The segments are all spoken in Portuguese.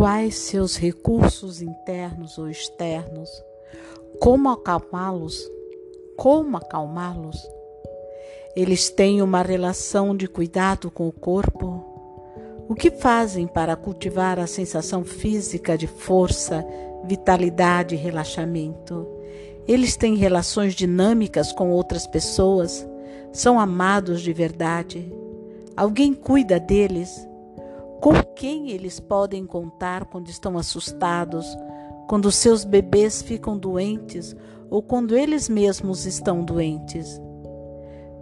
Quais seus recursos internos ou externos? Como acalmá-los? Como acalmá-los? Eles têm uma relação de cuidado com o corpo? O que fazem para cultivar a sensação física de força, vitalidade e relaxamento? Eles têm relações dinâmicas com outras pessoas? São amados de verdade? Alguém cuida deles? Com quem eles podem contar quando estão assustados, quando seus bebês ficam doentes ou quando eles mesmos estão doentes?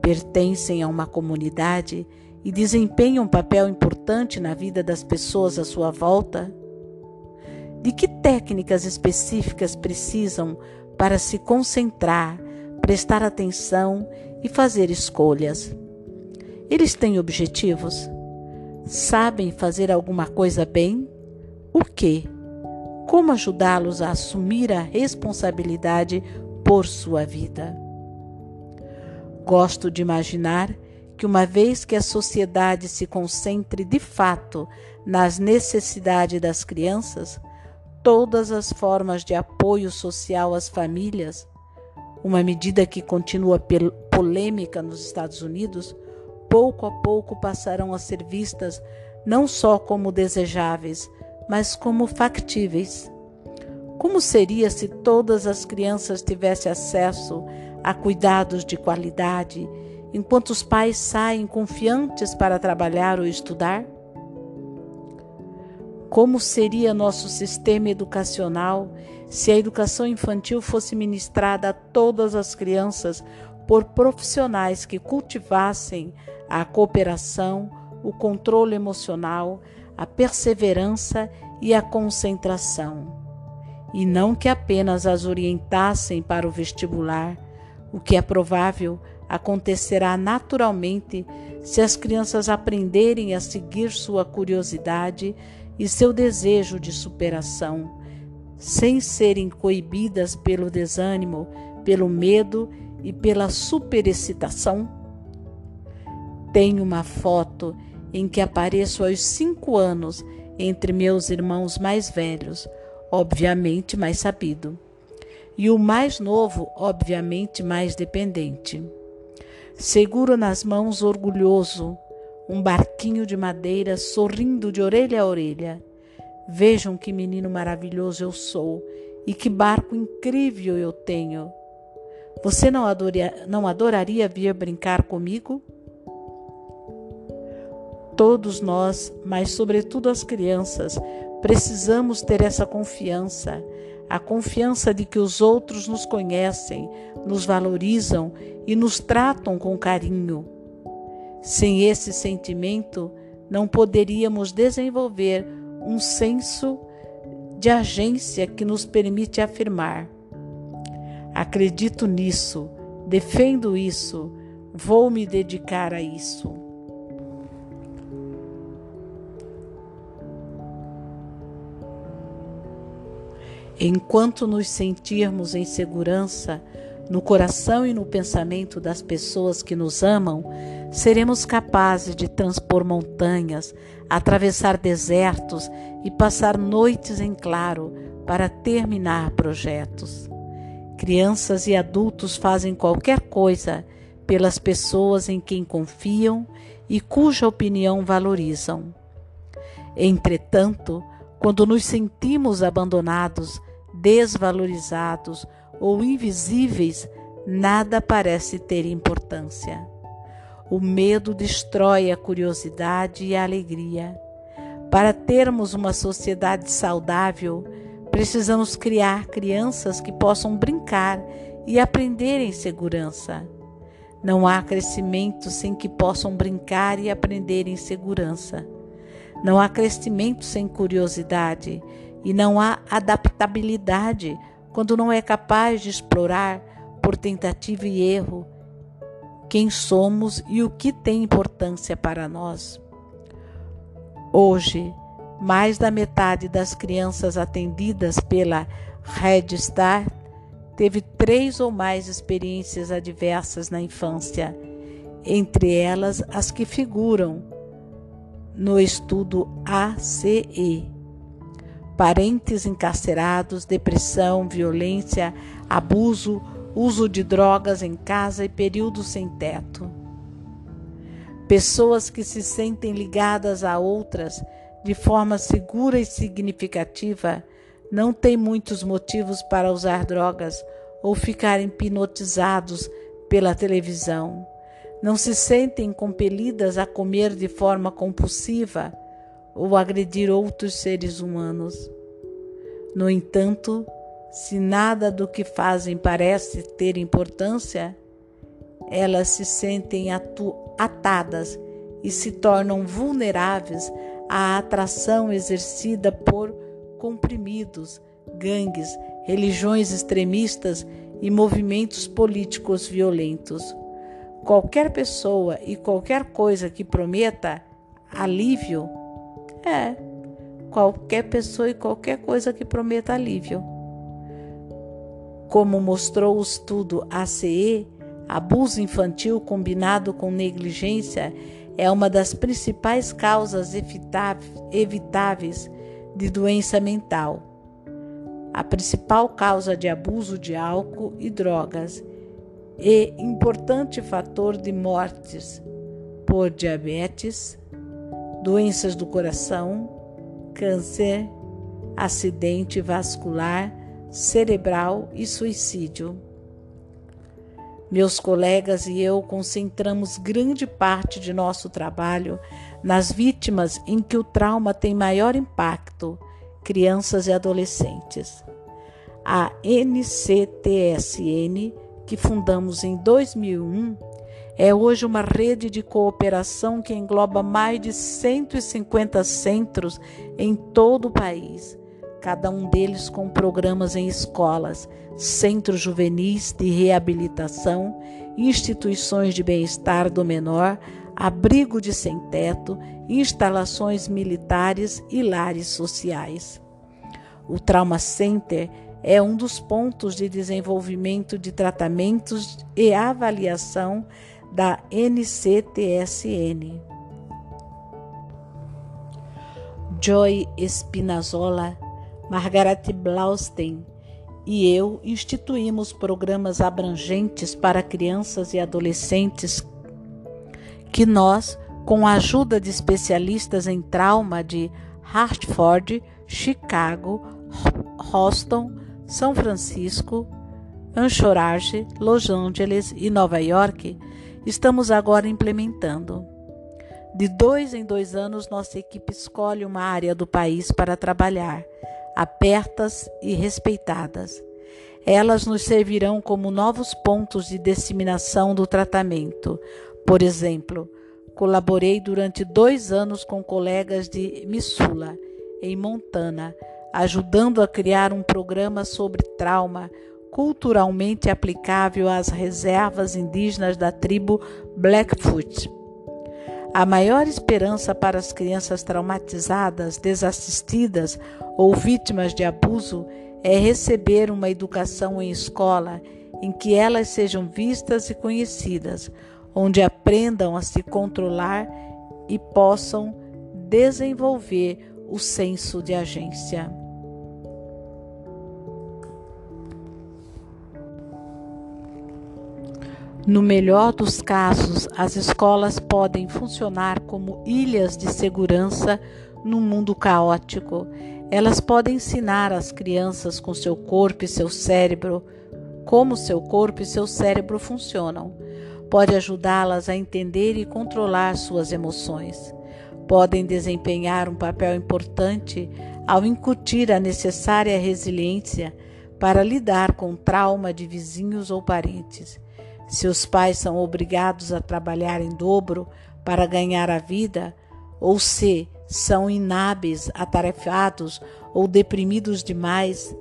Pertencem a uma comunidade e desempenham um papel importante na vida das pessoas à sua volta? De que técnicas específicas precisam para se concentrar, prestar atenção e fazer escolhas? Eles têm objetivos? Sabem fazer alguma coisa bem? O que? Como ajudá-los a assumir a responsabilidade por sua vida? Gosto de imaginar que, uma vez que a sociedade se concentre de fato nas necessidades das crianças, todas as formas de apoio social às famílias, uma medida que continua polêmica nos Estados Unidos, pouco a pouco passarão a ser vistas não só como desejáveis, mas como factíveis. Como seria se todas as crianças tivessem acesso a cuidados de qualidade, enquanto os pais saem confiantes para trabalhar ou estudar? Como seria nosso sistema educacional se a educação infantil fosse ministrada a todas as crianças por profissionais que cultivassem a cooperação, o controle emocional, a perseverança e a concentração, e não que apenas as orientassem para o vestibular, o que é provável acontecerá naturalmente se as crianças aprenderem a seguir sua curiosidade e seu desejo de superação, sem serem coibidas pelo desânimo, pelo medo e pela superexcitação? Tenho uma foto em que apareço aos cinco anos entre meus irmãos mais velhos, obviamente mais sabido, e o mais novo, obviamente mais dependente. Seguro nas mãos orgulhoso um barquinho de madeira sorrindo de orelha a orelha. Vejam que menino maravilhoso eu sou e que barco incrível eu tenho. Você não, adoria, não adoraria vir brincar comigo? Todos nós, mas sobretudo as crianças, precisamos ter essa confiança, a confiança de que os outros nos conhecem, nos valorizam e nos tratam com carinho. Sem esse sentimento, não poderíamos desenvolver um senso de agência que nos permite afirmar: Acredito nisso, defendo isso, vou me dedicar a isso. Enquanto nos sentirmos em segurança no coração e no pensamento das pessoas que nos amam, seremos capazes de transpor montanhas, atravessar desertos e passar noites em claro para terminar projetos. Crianças e adultos fazem qualquer coisa pelas pessoas em quem confiam e cuja opinião valorizam. Entretanto, quando nos sentimos abandonados, desvalorizados ou invisíveis, nada parece ter importância. O medo destrói a curiosidade e a alegria. Para termos uma sociedade saudável, Precisamos criar crianças que possam brincar e aprender em segurança. Não há crescimento sem que possam brincar e aprender em segurança. Não há crescimento sem curiosidade e não há adaptabilidade quando não é capaz de explorar por tentativa e erro quem somos e o que tem importância para nós. Hoje, mais da metade das crianças atendidas pela Red Star teve três ou mais experiências adversas na infância, entre elas as que figuram no estudo ACE. parentes encarcerados, depressão, violência, abuso, uso de drogas em casa e período sem teto. Pessoas que se sentem ligadas a outras de forma segura e significativa não têm muitos motivos para usar drogas ou ficar hipnotizados pela televisão. Não se sentem compelidas a comer de forma compulsiva ou agredir outros seres humanos. No entanto, se nada do que fazem parece ter importância, elas se sentem atadas e se tornam vulneráveis à atração exercida por comprimidos, gangues, religiões extremistas e movimentos políticos violentos. Qualquer pessoa e qualquer coisa que prometa alívio é qualquer pessoa e qualquer coisa que prometa alívio. Como mostrou o estudo ACE, abuso infantil combinado com negligência é uma das principais causas evitáveis de doença mental. A principal causa de abuso de álcool e drogas e importante fator de mortes por diabetes, doenças do coração, câncer, acidente vascular, cerebral e suicídio. Meus colegas e eu concentramos grande parte de nosso trabalho nas vítimas em que o trauma tem maior impacto, crianças e adolescentes. A NCTSN, que fundamos em 2001, é hoje uma rede de cooperação que engloba mais de 150 centros em todo o país, cada um deles com programas em escolas, centros juvenis de reabilitação, instituições de bem-estar do menor, abrigo de sem-teto, instalações militares e lares sociais. O Trauma Center é um dos pontos de desenvolvimento de tratamentos e avaliação da NCTSN. Joy Espinazola, Margaret Blaustein e eu instituímos programas abrangentes para crianças e adolescentes que nós, com a ajuda de especialistas em trauma de Hartford, Chicago, Boston, São Francisco, Anchorage, Los Angeles e Nova York, estamos agora implementando. De dois em dois anos, nossa equipe escolhe uma área do país para trabalhar, apertas e respeitadas. Elas nos servirão como novos pontos de disseminação do tratamento. Por exemplo, colaborei durante dois anos com colegas de Missoula, em Montana, ajudando a criar um programa sobre trauma culturalmente aplicável às reservas indígenas da tribo Blackfoot. A maior esperança para as crianças traumatizadas, desassistidas ou vítimas de abuso é receber uma educação em escola em que elas sejam vistas e conhecidas, onde aprendam a se controlar e possam desenvolver o senso de agência. No melhor dos casos, as escolas podem funcionar como ilhas de segurança num mundo caótico. Elas podem ensinar as crianças com seu corpo e seu cérebro como seu corpo e seu cérebro funcionam. Pode ajudá-las a entender e controlar suas emoções. Podem desempenhar um papel importante ao incutir a necessária resiliência para lidar com trauma de vizinhos ou parentes. Seus pais são obrigados a trabalhar em dobro para ganhar a vida, ou se são inábeis, atarefados ou deprimidos demais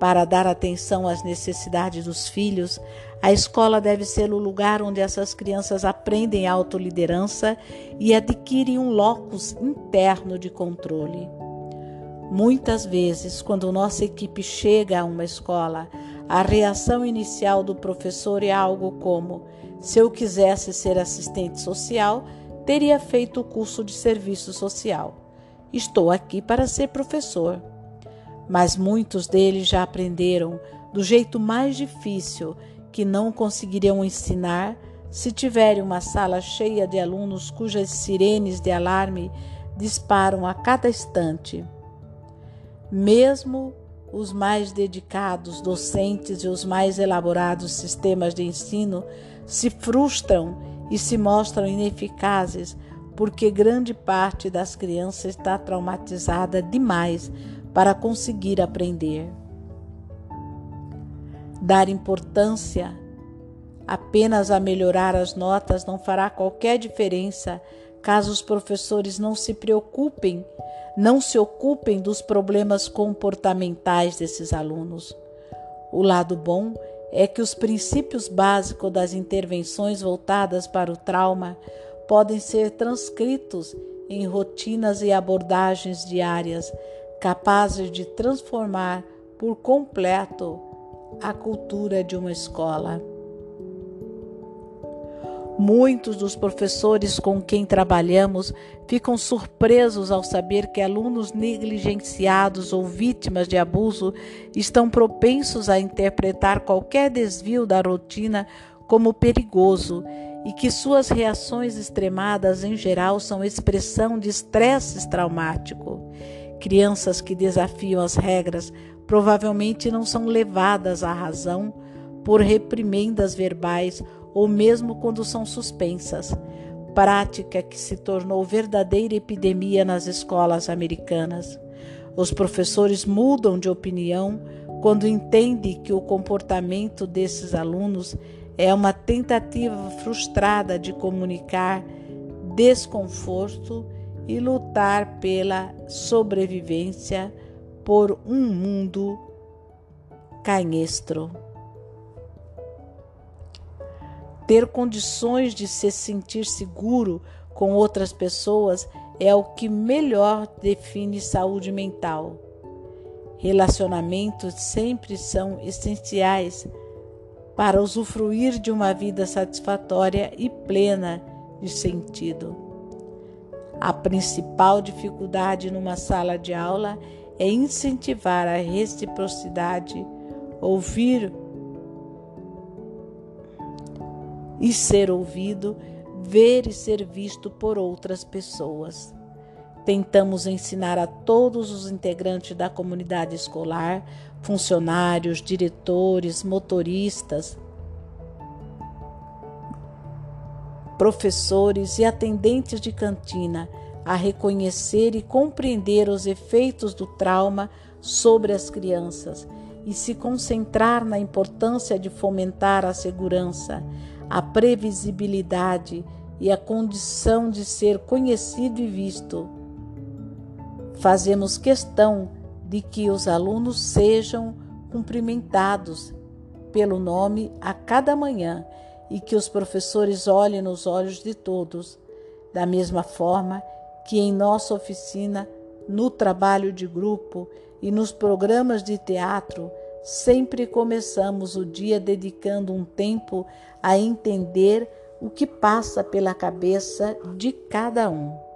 para dar atenção às necessidades dos filhos, a escola deve ser o lugar onde essas crianças aprendem autoliderança e adquirem um locus interno de controle. Muitas vezes, quando nossa equipe chega a uma escola, a reação inicial do professor é algo como: se eu quisesse ser assistente social, teria feito o curso de serviço social. Estou aqui para ser professor. mas muitos deles já aprenderam do jeito mais difícil que não conseguiriam ensinar se tiverem uma sala cheia de alunos cujas sirenes de alarme disparam a cada instante. Mesmo os mais dedicados docentes e os mais elaborados sistemas de ensino se frustram e se mostram ineficazes porque grande parte das crianças está traumatizada demais para conseguir aprender. Dar importância apenas a melhorar as notas não fará qualquer diferença caso os professores não se preocupem, não se ocupem dos problemas comportamentais desses alunos. O lado bom é que os princípios básicos das intervenções voltadas para o trauma podem ser transcritos em rotinas e abordagens diárias capazes de transformar por completo a cultura de uma escola. Muitos dos professores com quem trabalhamos ficam surpresos ao saber que alunos negligenciados ou vítimas de abuso estão propensos a interpretar qualquer desvio da rotina como perigoso e que suas reações extremadas em geral são expressão de estresse traumático. Crianças que desafiam as regras provavelmente não são levadas à razão por reprimendas verbais ou mesmo quando são suspensas, prática que se tornou verdadeira epidemia nas escolas americanas. Os professores mudam de opinião quando entendem que o comportamento desses alunos é uma tentativa frustrada de comunicar desconforto e lutar pela sobrevivência por um mundo canhestro. Ter condições de se sentir seguro com outras pessoas é o que melhor define saúde mental. Relacionamentos sempre são essenciais para usufruir de uma vida satisfatória e plena de sentido. A principal dificuldade numa sala de aula é incentivar a reciprocidade, ouvir e ser ouvido, ver e ser visto por outras pessoas. Tentamos ensinar a todos os integrantes da comunidade escolar, funcionários, diretores, motoristas, professores e atendentes de cantina a reconhecer e compreender os efeitos do trauma sobre as crianças e se concentrar na importância de fomentar a segurança, a previsibilidade e a condição de ser conhecido e visto. Fazemos questão de que os alunos sejam cumprimentados pelo nome a cada manhã e que os professores olhem nos olhos de todos, da mesma forma que em nossa oficina, no trabalho de grupo e nos programas de teatro, sempre começamos o dia dedicando um tempo a entender o que passa pela cabeça de cada um.